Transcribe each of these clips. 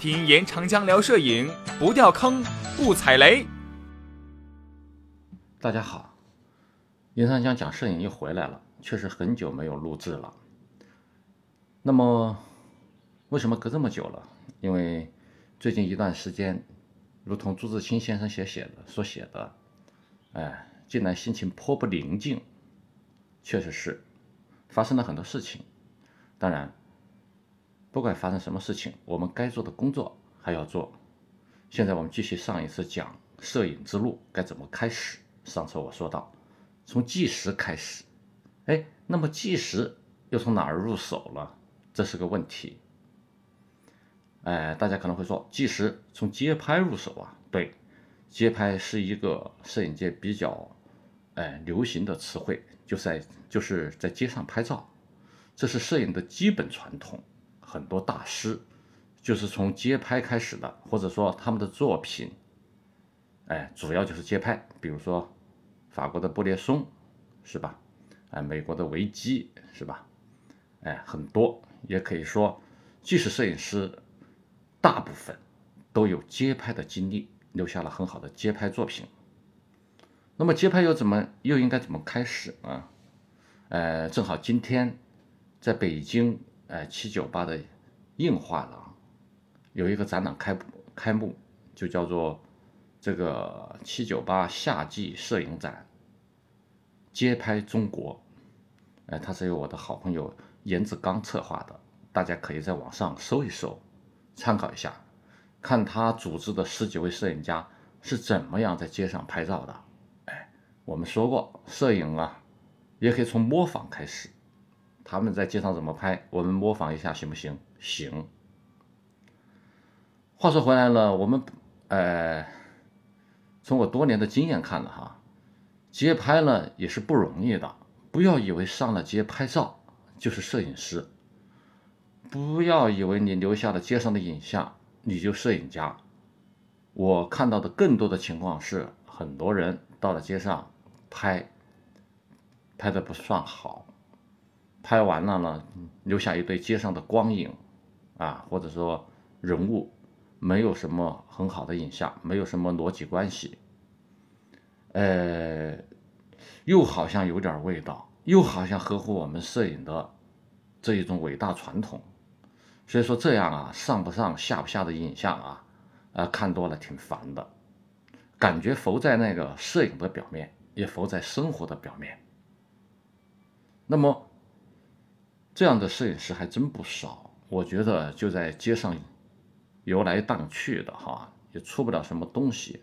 听严长江聊摄影，不掉坑，不踩雷。大家好，严长江讲摄影又回来了，确实很久没有录制了。那么，为什么隔这么久了？因为最近一段时间，如同朱自清先生写写的所写的，哎，竟然心情颇不宁静。确实是，发生了很多事情。当然。不管发生什么事情，我们该做的工作还要做。现在我们继续上一次讲摄影之路该怎么开始。上次我说到，从计时开始，哎，那么计时又从哪儿入手了？这是个问题。哎，大家可能会说，计时从街拍入手啊？对，街拍是一个摄影界比较哎流行的词汇，就在就是在街上拍照，这是摄影的基本传统。很多大师就是从街拍开始的，或者说他们的作品，哎，主要就是街拍。比如说法国的布列松，是吧？哎，美国的维基，是吧？哎，很多也可以说，即使摄影师，大部分都有街拍的经历，留下了很好的街拍作品。那么街拍又怎么又应该怎么开始呢？呃，正好今天在北京。哎，七九八的映画廊有一个展览开开幕，就叫做这个七九八夏季摄影展，街拍中国。哎，它是由我的好朋友严志刚策划的，大家可以在网上搜一搜，参考一下，看他组织的十几位摄影家是怎么样在街上拍照的。哎，我们说过，摄影啊，也可以从模仿开始。他们在街上怎么拍，我们模仿一下行不行？行。话说回来了，我们呃，从我多年的经验看了哈，街拍呢也是不容易的。不要以为上了街拍照就是摄影师，不要以为你留下了街上的影像你就摄影家。我看到的更多的情况是，很多人到了街上拍，拍的不算好。拍完了呢，留下一堆街上的光影，啊，或者说人物，没有什么很好的影像，没有什么逻辑关系，呃，又好像有点味道，又好像合乎我们摄影的这一种伟大传统，所以说这样啊，上不上下不下的影像啊，啊，看多了挺烦的，感觉浮在那个摄影的表面，也浮在生活的表面，那么。这样的摄影师还真不少，我觉得就在街上游来荡去的哈，也出不了什么东西，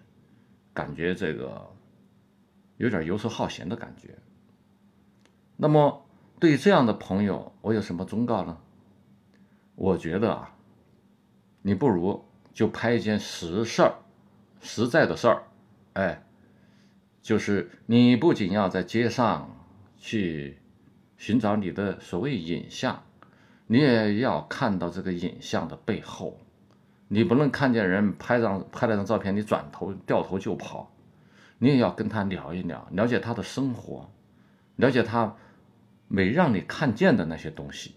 感觉这个有点游手好闲的感觉。那么对这样的朋友，我有什么忠告呢？我觉得啊，你不如就拍一件实事儿、实在的事儿，哎，就是你不仅要在街上去。寻找你的所谓影像，你也要看到这个影像的背后。你不能看见人拍张拍了张照片，你转头掉头就跑。你也要跟他聊一聊，了解他的生活，了解他没让你看见的那些东西。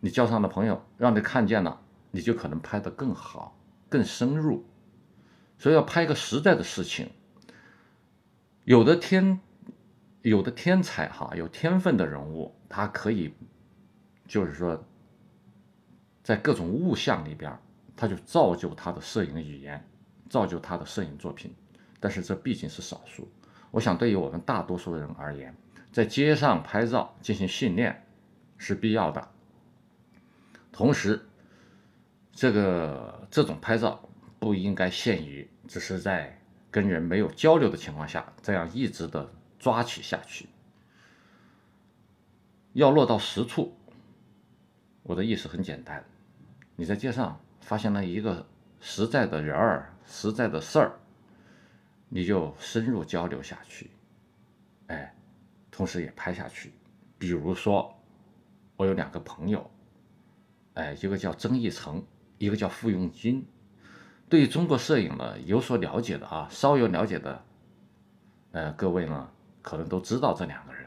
你交上的朋友让你看见了，你就可能拍得更好、更深入。所以要拍一个实在的事情。有的天。有的天才哈，有天分的人物，他可以，就是说，在各种物象里边，他就造就他的摄影语言，造就他的摄影作品。但是这毕竟是少数。我想，对于我们大多数人而言，在街上拍照进行训练是必要的。同时，这个这种拍照不应该限于只是在跟人没有交流的情况下，这样一直的。抓取下去，要落到实处。我的意思很简单，你在街上发现了一个实在的人儿、实在的事儿，你就深入交流下去，哎，同时也拍下去。比如说，我有两个朋友，哎，一个叫曾义成，一个叫傅用军，对中国摄影呢有所了解的啊，稍有了解的，呃，各位呢。可能都知道这两个人，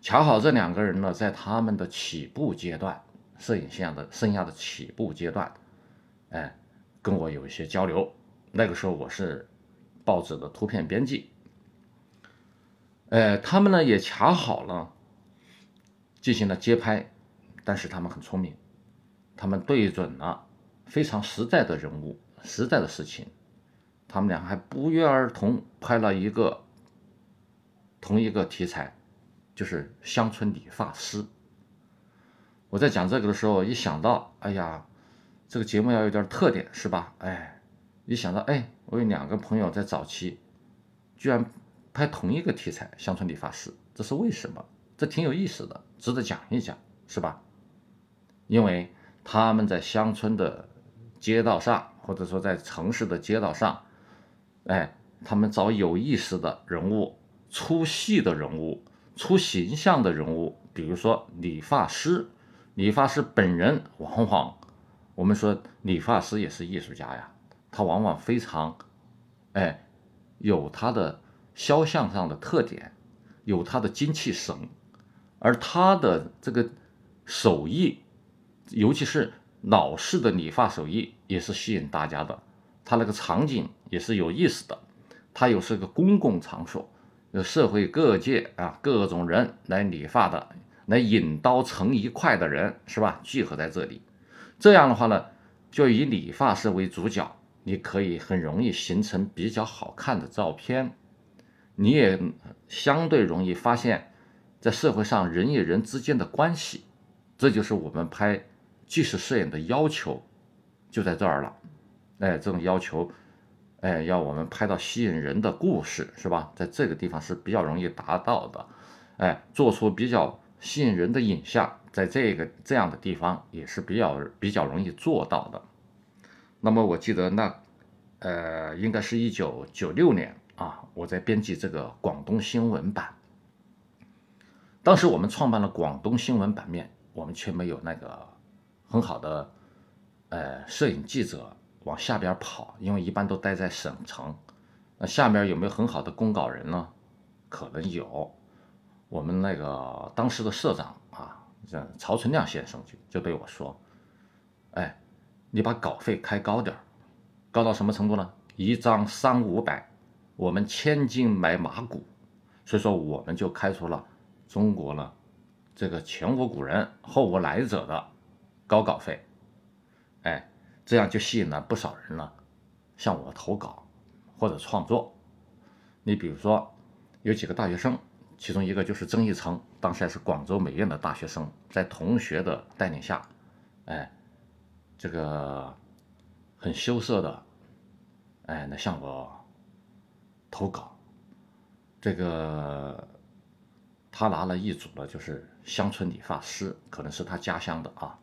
恰好这两个人呢，在他们的起步阶段，摄影线的生涯的起步阶段，哎，跟我有一些交流。那个时候我是报纸的图片编辑，呃，他们呢也恰好了进行了街拍，但是他们很聪明，他们对准了非常实在的人物、实在的事情，他们俩还不约而同拍了一个同一个题材，就是乡村理发师。我在讲这个的时候，一想到，哎呀，这个节目要有点特点，是吧？哎，一想到，哎，我有两个朋友在早期居然拍同一个题材，乡村理发师，这是为什么？这挺有意思的，值得讲一讲，是吧？因为他们在乡村的街道上，或者说在城市的街道上，哎，他们找有意思的人物、出戏的人物、出形象的人物，比如说理发师。理发师本人往往，我们说理发师也是艺术家呀，他往往非常，哎，有他的肖像上的特点，有他的精气神，而他的这个手艺，尤其是老式的理发手艺，也是吸引大家的。他那个场景也是有意思的，他又是个公共场所，有社会各界啊各种人来理发的。来引刀成一块的人是吧？聚合在这里，这样的话呢，就以理发师为主角，你可以很容易形成比较好看的照片，你也相对容易发现，在社会上人与人之间的关系，这就是我们拍纪实摄影的要求，就在这儿了。哎，这种要求，哎，要我们拍到吸引人的故事是吧？在这个地方是比较容易达到的，哎，做出比较。吸引人的影像，在这个这样的地方也是比较比较容易做到的。那么我记得那，呃，应该是一九九六年啊，我在编辑这个广东新闻版。当时我们创办了广东新闻版面，我们却没有那个很好的呃摄影记者往下边跑，因为一般都待在省城。那下面有没有很好的公稿人呢？可能有。我们那个当时的社长啊，这曹存亮先生就就对我说：“哎，你把稿费开高点，高到什么程度呢？一张三五百，我们千金买马骨。所以说，我们就开出了中国呢这个前无古人后无来者的高稿费。哎，这样就吸引了不少人了，向我投稿或者创作。你比如说，有几个大学生。”其中一个就是曾义成，当时还是广州美院的大学生，在同学的带领下，哎，这个很羞涩的，哎，那向我投稿，这个他拿了一组的，就是乡村理发师，可能是他家乡的啊。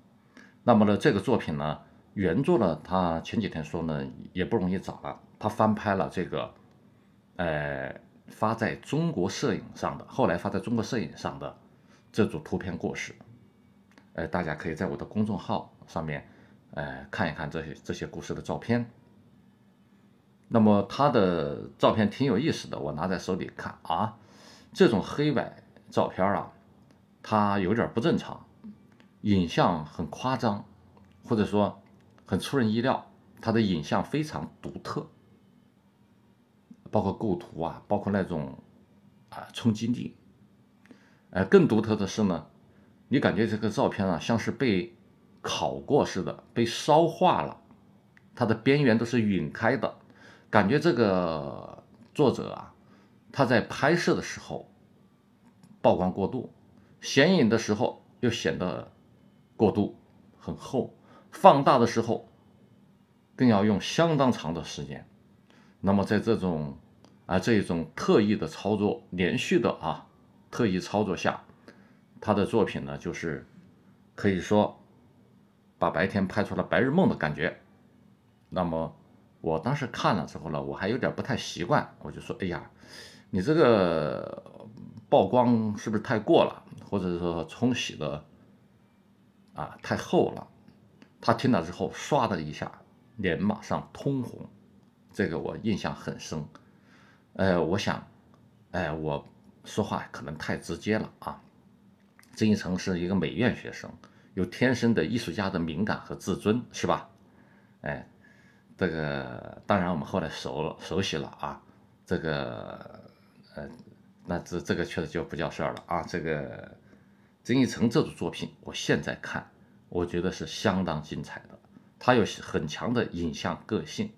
那么呢，这个作品呢，原作呢，他前几天说呢，也不容易找了，他翻拍了这个，呃。发在中国摄影上的，后来发在中国摄影上的这组图片故事，呃，大家可以在我的公众号上面，呃，看一看这些这些故事的照片。那么他的照片挺有意思的，我拿在手里看啊，这种黑白照片啊，它有点不正常，影像很夸张，或者说很出人意料，它的影像非常独特。包括构图啊，包括那种啊冲击力，呃，更独特的是呢，你感觉这个照片啊像是被烤过似的，被烧化了，它的边缘都是晕开的，感觉这个作者啊，他在拍摄的时候曝光过度，显影的时候又显得过度很厚，放大的时候更要用相当长的时间。那么在这种啊，这种特意的操作，连续的啊，特意操作下，他的作品呢，就是可以说把白天拍出了白日梦的感觉。那么我当时看了之后呢，我还有点不太习惯，我就说：“哎呀，你这个曝光是不是太过了，或者说冲洗的啊太厚了？”他听了之后，唰的一下，脸马上通红，这个我印象很深。呃，我想，哎，我说话可能太直接了啊。曾一成是一个美院学生，有天生的艺术家的敏感和自尊，是吧？哎，这个当然我们后来熟了熟悉了啊，这个呃，那这这个确实就不叫事儿了啊。这个曾一成这组作品，我现在看，我觉得是相当精彩的，他有很强的影像个性。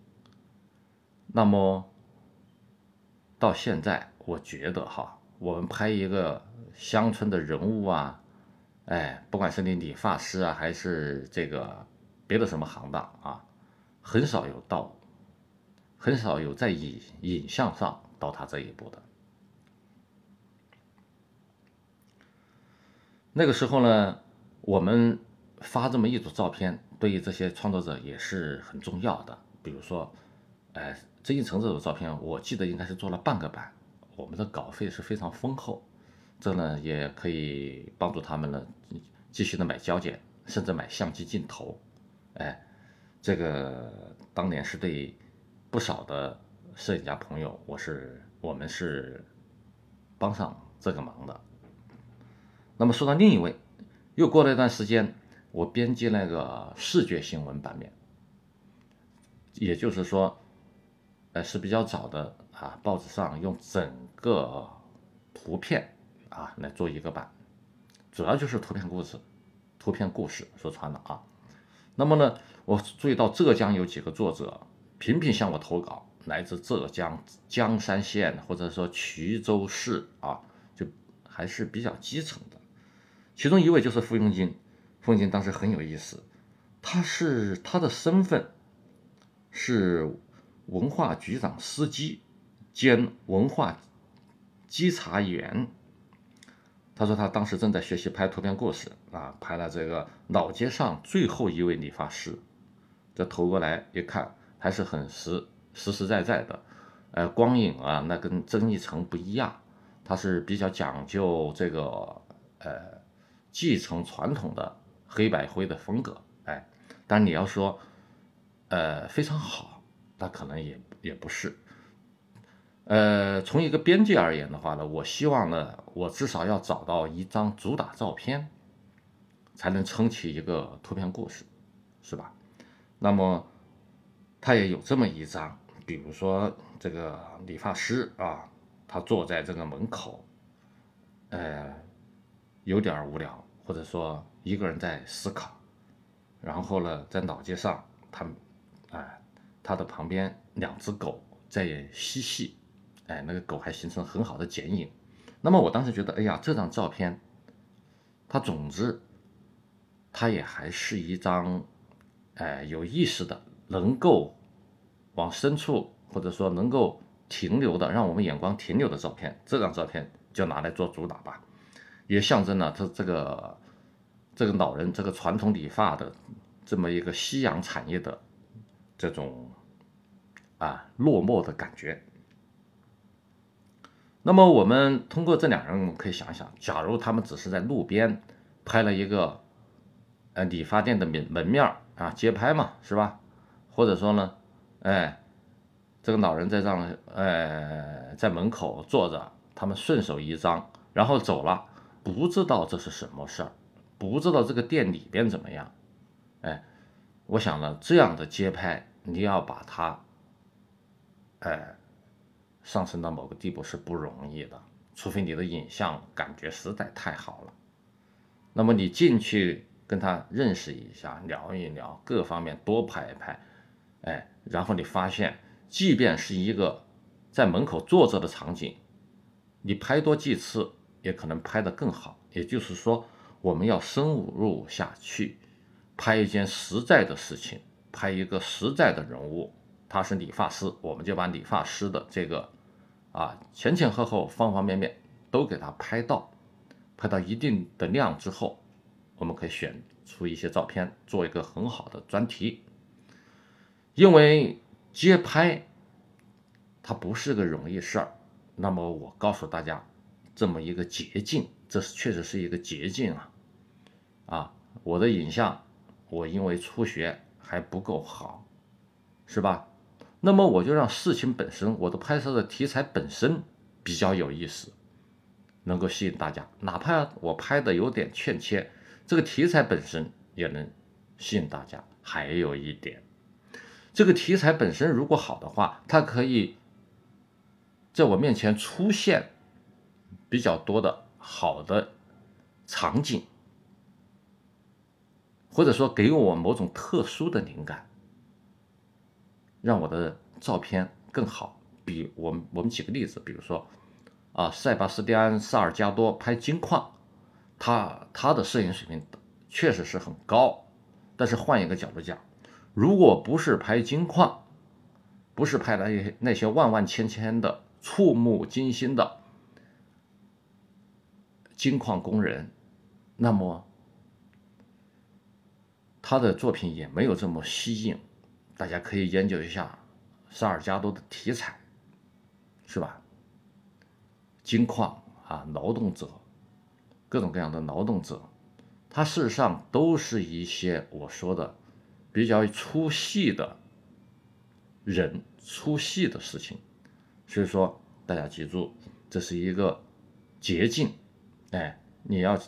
那么到现在，我觉得哈，我们拍一个乡村的人物啊。哎，不管是你理发师啊，还是这个别的什么行当啊，很少有到，很少有在影影像上到他这一步的。那个时候呢，我们发这么一组照片，对于这些创作者也是很重要的。比如说，哎，曾义成这组照片，我记得应该是做了半个版，我们的稿费是非常丰厚。这呢也可以帮助他们呢继续的买胶卷，甚至买相机镜头。哎，这个当年是对不少的摄影家朋友，我是我们是帮上这个忙的。那么说到另一位，又过了一段时间，我编辑那个视觉新闻版面，也就是说，呃是比较早的啊，报纸上用整个图片。啊，来做一个版，主要就是图片故事，图片故事说穿了啊。那么呢，我注意到浙江有几个作者频频向我投稿，来自浙江江山县或者说衢州市啊，就还是比较基层的。其中一位就是傅永金，傅永金当时很有意思，他是他的身份是文化局长司机兼文化稽查员。他说他当时正在学习拍图片故事啊，拍了这个老街上最后一位理发师，这投过来一看还是很实实实在在的，呃，光影啊，那跟曾义成不一样，他是比较讲究这个呃继承传统的黑白灰的风格，哎，但你要说呃非常好，那可能也也不是。呃，从一个编辑而言的话呢，我希望呢，我至少要找到一张主打照片，才能撑起一个图片故事，是吧？那么他也有这么一张，比如说这个理发师啊，他坐在这个门口，呃，有点无聊，或者说一个人在思考，然后呢，在老街上，他，哎，他的旁边两只狗在嬉戏。哎，那个狗还形成很好的剪影。那么我当时觉得，哎呀，这张照片，它总之，它也还是一张，哎，有意识的，能够往深处或者说能够停留的，让我们眼光停留的照片。这张照片就拿来做主打吧，也象征了他这个这个老人这个传统理发的这么一个夕阳产业的这种啊落寞的感觉。那么我们通过这两人，我们可以想想，假如他们只是在路边拍了一个，呃，理发店的门门面啊，街拍嘛，是吧？或者说呢，哎，这个老人在让，呃，在门口坐着，他们顺手一张，然后走了，不知道这是什么事儿，不知道这个店里边怎么样，哎，我想呢，这样的街拍，你要把它，哎。上升到某个地步是不容易的，除非你的影像感觉实在太好了。那么你进去跟他认识一下，聊一聊，各方面多拍一拍，哎，然后你发现，即便是一个在门口坐着的场景，你拍多几次也可能拍得更好。也就是说，我们要深入下去，拍一件实在的事情，拍一个实在的人物，他是理发师，我们就把理发师的这个。啊，前前后后方方面面都给他拍到，拍到一定的量之后，我们可以选出一些照片做一个很好的专题。因为街拍它不是个容易事儿，那么我告诉大家这么一个捷径，这是确实是一个捷径啊！啊，我的影像我因为初学还不够好，是吧？那么我就让事情本身，我的拍摄的题材本身比较有意思，能够吸引大家。哪怕我拍的有点欠缺，这个题材本身也能吸引大家。还有一点，这个题材本身如果好的话，它可以在我面前出现比较多的好的场景，或者说给我某种特殊的灵感，让我的照片更好。比我们我们举个例子，比如说啊，塞巴斯蒂安·萨尔加多拍金矿，他他的摄影水平确实是很高，但是换一个角度讲。如果不是拍金矿，不是拍那些那些万万千千的触目惊心的金矿工人，那么他的作品也没有这么吸引。大家可以研究一下萨尔加多的题材，是吧？金矿啊，劳动者，各种各样的劳动者，他事实上都是一些我说的。比较粗细的人，粗细的事情，所以说大家记住，这是一个捷径。哎，你要，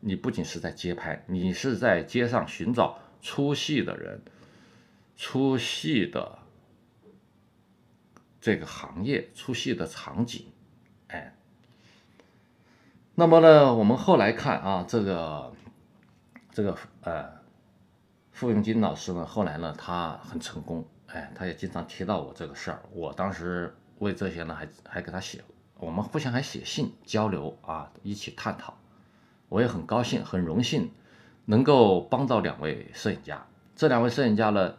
你不仅是在街拍，你是在街上寻找粗细的人，粗细的这个行业，粗细的场景。哎，那么呢，我们后来看啊，这个，这个，呃。傅永金老师呢，后来呢，他很成功，哎，他也经常提到我这个事儿。我当时为这些呢，还还给他写，我们互相还写信交流啊，一起探讨。我也很高兴，很荣幸能够帮到两位摄影家。这两位摄影家呢，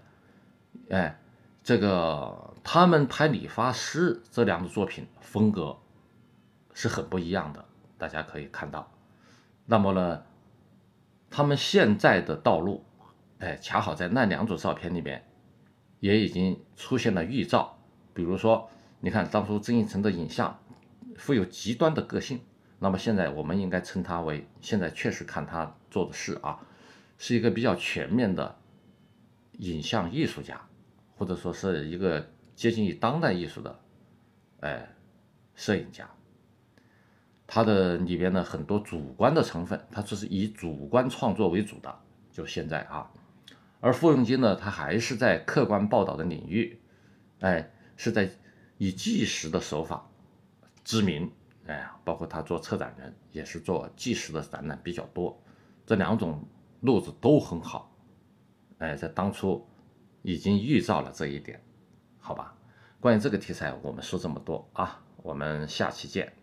哎，这个他们拍理发师这两组作品风格是很不一样的，大家可以看到。那么呢，他们现在的道路。哎，恰好在那两组照片里面，也已经出现了预兆。比如说，你看当初曾义成的影像，富有极端的个性。那么现在我们应该称他为，现在确实看他做的事啊，是一个比较全面的影像艺术家，或者说是一个接近于当代艺术的，哎，摄影家。他的里边呢很多主观的成分，他这是以主观创作为主的。就现在啊。而傅永金呢，他还是在客观报道的领域，哎，是在以纪实的手法知名，哎，包括他做策展人，也是做纪实的展览比较多，这两种路子都很好，哎，在当初已经预兆了这一点，好吧？关于这个题材，我们说这么多啊，我们下期见。